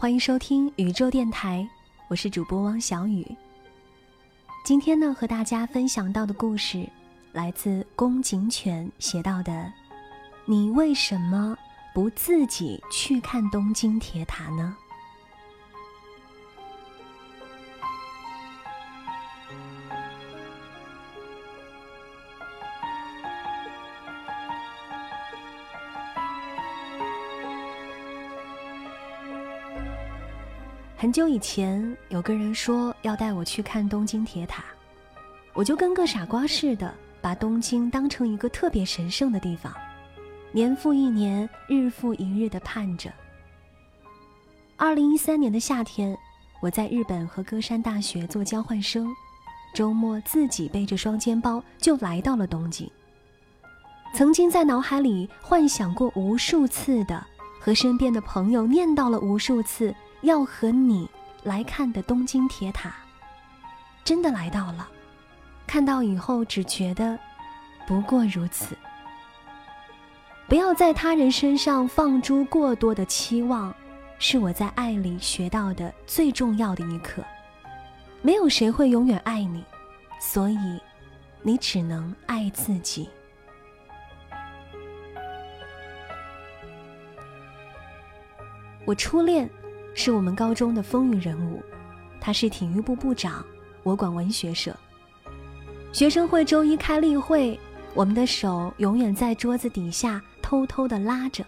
欢迎收听宇宙电台，我是主播汪小雨。今天呢，和大家分享到的故事来自宫井犬写到的：“你为什么不自己去看东京铁塔呢？”很久以前，有个人说要带我去看东京铁塔，我就跟个傻瓜似的，把东京当成一个特别神圣的地方，年复一年，日复一日的盼着。二零一三年的夏天，我在日本和歌山大学做交换生，周末自己背着双肩包就来到了东京。曾经在脑海里幻想过无数次的，和身边的朋友念叨了无数次。要和你来看的东京铁塔，真的来到了。看到以后只觉得不过如此。不要在他人身上放诸过多的期望，是我在爱里学到的最重要的一课。没有谁会永远爱你，所以你只能爱自己。我初恋。是我们高中的风云人物，他是体育部部长，我管文学社。学生会周一开例会，我们的手永远在桌子底下偷偷的拉着。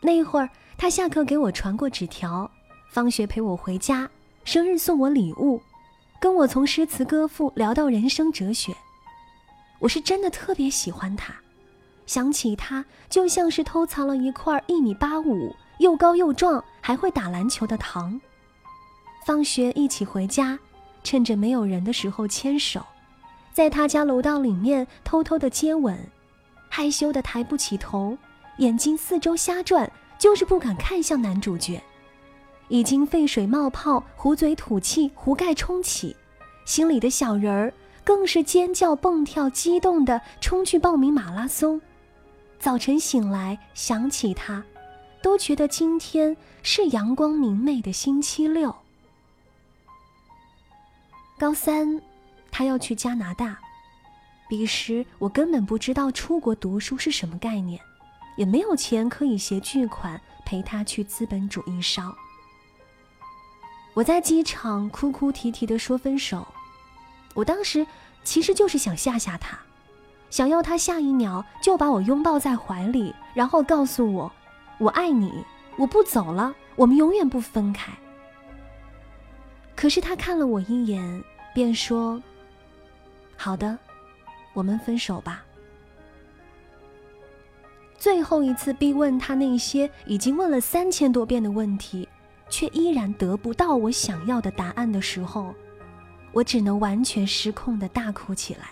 那一会儿，他下课给我传过纸条，放学陪我回家，生日送我礼物，跟我从诗词歌赋聊到人生哲学。我是真的特别喜欢他，想起他就像是偷藏了一块一米八五。又高又壮，还会打篮球的糖。放学一起回家，趁着没有人的时候牵手，在他家楼道里面偷偷的接吻，害羞的抬不起头，眼睛四周瞎转，就是不敢看向男主角。已经沸水冒泡，壶嘴吐气，壶盖冲起，心里的小人儿更是尖叫蹦跳，激动的冲去报名马拉松。早晨醒来，想起他。都觉得今天是阳光明媚的星期六。高三，他要去加拿大，彼时我根本不知道出国读书是什么概念，也没有钱可以携巨款陪他去资本主义烧。我在机场哭哭啼啼的说分手，我当时其实就是想吓吓他，想要他下一秒就把我拥抱在怀里，然后告诉我。我爱你，我不走了，我们永远不分开。可是他看了我一眼，便说：“好的，我们分手吧。”最后一次逼问他那些已经问了三千多遍的问题，却依然得不到我想要的答案的时候，我只能完全失控的大哭起来。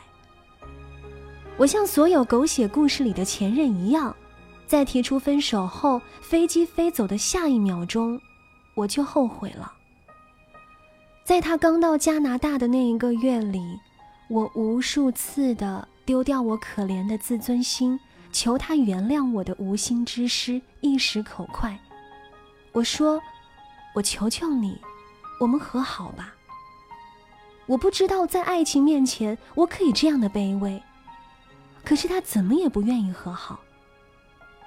我像所有狗血故事里的前任一样。在提出分手后，飞机飞走的下一秒钟，我就后悔了。在他刚到加拿大的那一个月里，我无数次的丢掉我可怜的自尊心，求他原谅我的无心之失，一时口快。我说：“我求求你，我们和好吧。”我不知道在爱情面前我可以这样的卑微，可是他怎么也不愿意和好。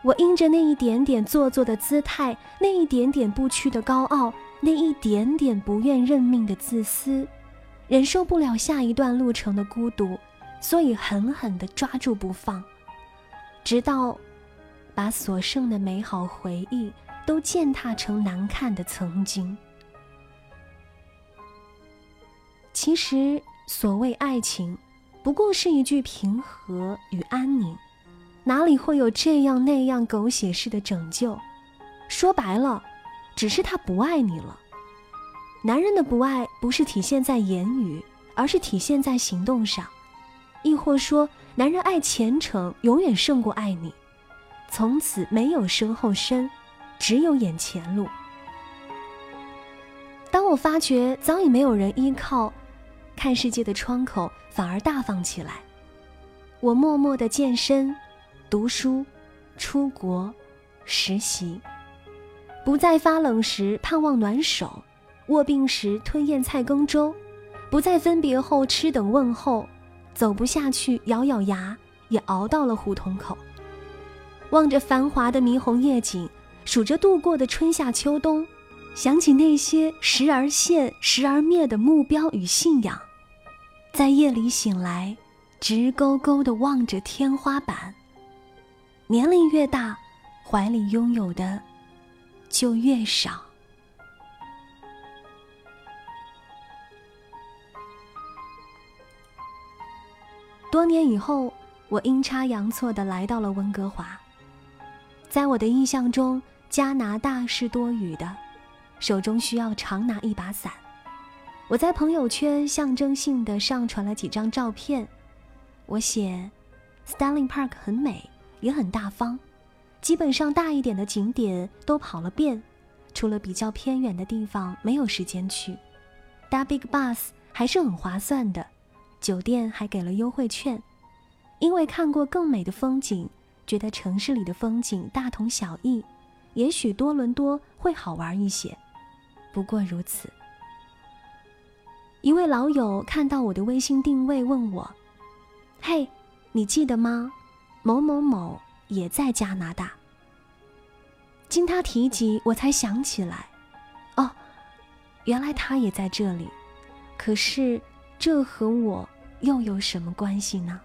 我因着那一点点做作的姿态，那一点点不屈的高傲，那一点点不愿认命的自私，忍受不了下一段路程的孤独，所以狠狠地抓住不放，直到把所剩的美好回忆都践踏成难看的曾经。其实，所谓爱情，不过是一句平和与安宁。哪里会有这样那样狗血式的拯救？说白了，只是他不爱你了。男人的不爱不是体现在言语，而是体现在行动上。亦或说，男人爱前程永远胜过爱你，从此没有身后身，只有眼前路。当我发觉早已没有人依靠，看世界的窗口反而大方起来，我默默的健身。读书，出国，实习，不再发冷时盼望暖手，卧病时吞咽菜羹粥，不再分别后痴等问候，走不下去咬咬牙也熬到了胡同口。望着繁华的霓虹夜景，数着度过的春夏秋冬，想起那些时而现时而灭的目标与信仰，在夜里醒来，直勾勾地望着天花板。年龄越大，怀里拥有的就越少。多年以后，我阴差阳错的来到了温哥华。在我的印象中，加拿大是多雨的，手中需要常拿一把伞。我在朋友圈象征性的上传了几张照片，我写：“Stanley Park 很美。”也很大方，基本上大一点的景点都跑了遍，除了比较偏远的地方没有时间去。搭 Big Bus 还是很划算的，酒店还给了优惠券。因为看过更美的风景，觉得城市里的风景大同小异，也许多伦多会好玩一些，不过如此。一位老友看到我的微信定位，问我：“嘿，你记得吗？”某某某也在加拿大。经他提及，我才想起来，哦，原来他也在这里。可是，这和我又有什么关系呢？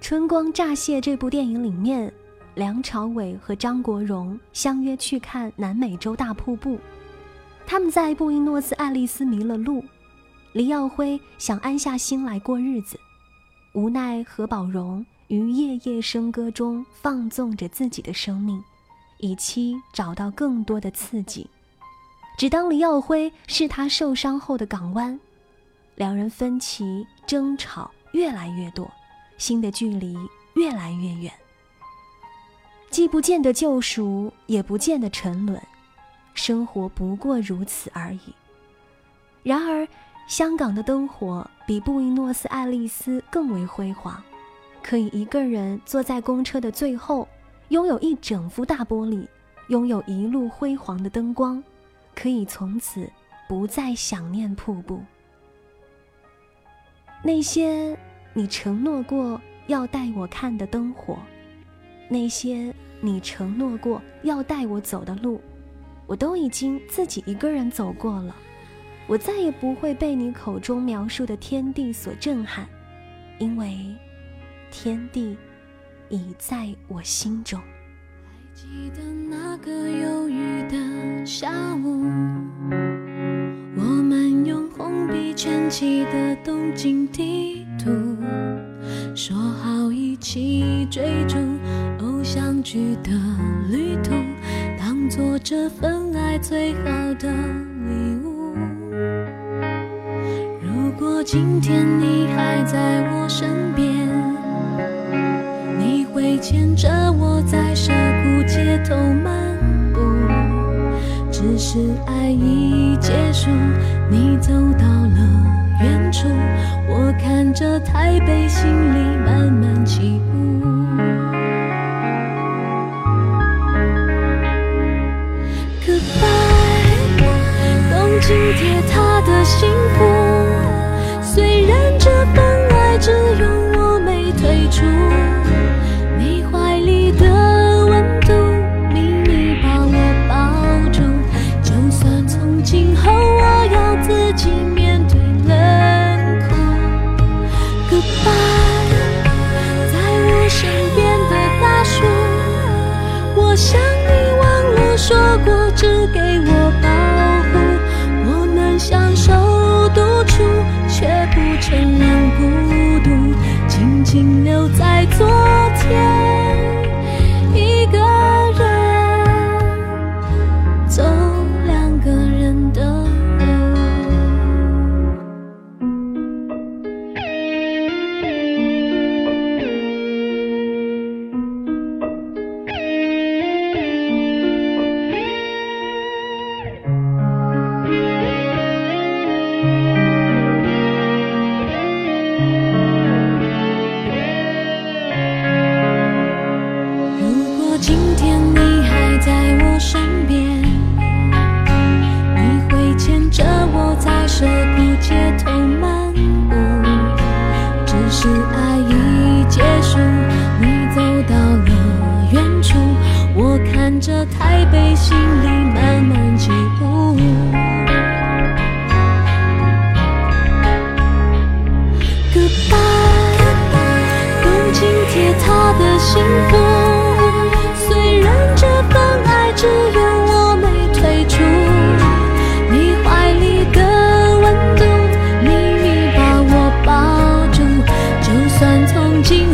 《春光乍泄》这部电影里面。梁朝伟和张国荣相约去看南美洲大瀑布，他们在布宜诺斯艾利斯迷了路。黎耀辉想安下心来过日子，无奈何宝荣于夜夜笙歌中放纵着自己的生命，以期找到更多的刺激。只当黎耀辉是他受伤后的港湾，两人分歧争吵越来越多，心的距离越来越远。既不见得救赎，也不见得沉沦，生活不过如此而已。然而，香港的灯火比布宜诺斯艾利斯更为辉煌，可以一个人坐在公车的最后，拥有一整幅大玻璃，拥有一路辉煌的灯光，可以从此不再想念瀑布。那些你承诺过要带我看的灯火。那些你承诺过要带我走的路，我都已经自己一个人走过了。我再也不会被你口中描述的天地所震撼，因为天地已在我心中。还记得那个忧郁的下午，我们用红笔圈起的东京地图，说好一起追逐。相聚的旅途，当做这份爱最好的礼物。如果今天你还在我身边，你会牵着我在涩谷街头漫步。只是爱已结束，你走到了远处，我看着台北，心里慢慢起紧贴他的幸福，虽然这份爱只有我没退出。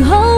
hold